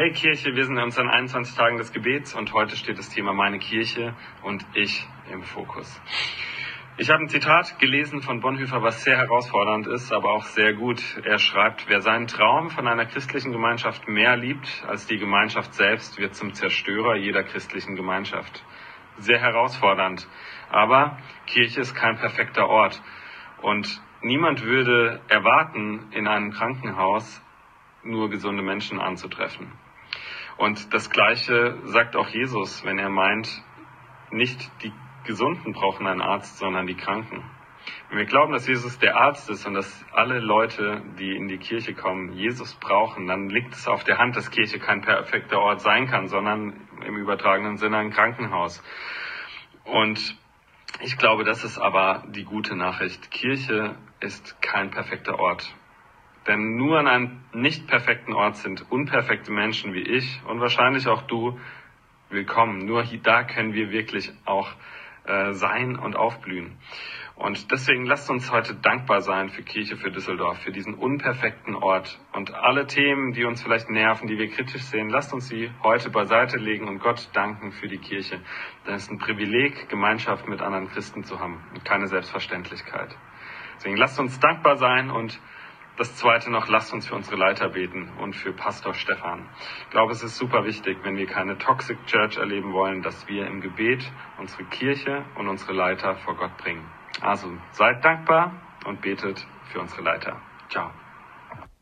Hey Kirche, wir sind in unseren 21 Tagen des Gebets und heute steht das Thema meine Kirche und ich im Fokus. Ich habe ein Zitat gelesen von Bonhoeffer, was sehr herausfordernd ist, aber auch sehr gut. Er schreibt, wer seinen Traum von einer christlichen Gemeinschaft mehr liebt als die Gemeinschaft selbst, wird zum Zerstörer jeder christlichen Gemeinschaft. Sehr herausfordernd. Aber Kirche ist kein perfekter Ort. Und niemand würde erwarten, in einem Krankenhaus nur gesunde Menschen anzutreffen. Und das Gleiche sagt auch Jesus, wenn er meint, nicht die Gesunden brauchen einen Arzt, sondern die Kranken. Wenn wir glauben, dass Jesus der Arzt ist und dass alle Leute, die in die Kirche kommen, Jesus brauchen, dann liegt es auf der Hand, dass Kirche kein perfekter Ort sein kann, sondern im übertragenen Sinne ein Krankenhaus. Und ich glaube, das ist aber die gute Nachricht. Kirche ist kein perfekter Ort. Denn nur an einem nicht perfekten Ort sind unperfekte Menschen wie ich und wahrscheinlich auch du willkommen. Nur da können wir wirklich auch äh, sein und aufblühen. Und deswegen lasst uns heute dankbar sein für Kirche für Düsseldorf, für diesen unperfekten Ort. Und alle Themen, die uns vielleicht nerven, die wir kritisch sehen, lasst uns sie heute beiseite legen und Gott danken für die Kirche. Denn es ist ein Privileg, Gemeinschaft mit anderen Christen zu haben und keine Selbstverständlichkeit. Deswegen lasst uns dankbar sein und das zweite noch, lasst uns für unsere Leiter beten und für Pastor Stefan. Ich glaube, es ist super wichtig, wenn wir keine Toxic Church erleben wollen, dass wir im Gebet unsere Kirche und unsere Leiter vor Gott bringen. Also seid dankbar und betet für unsere Leiter. Ciao.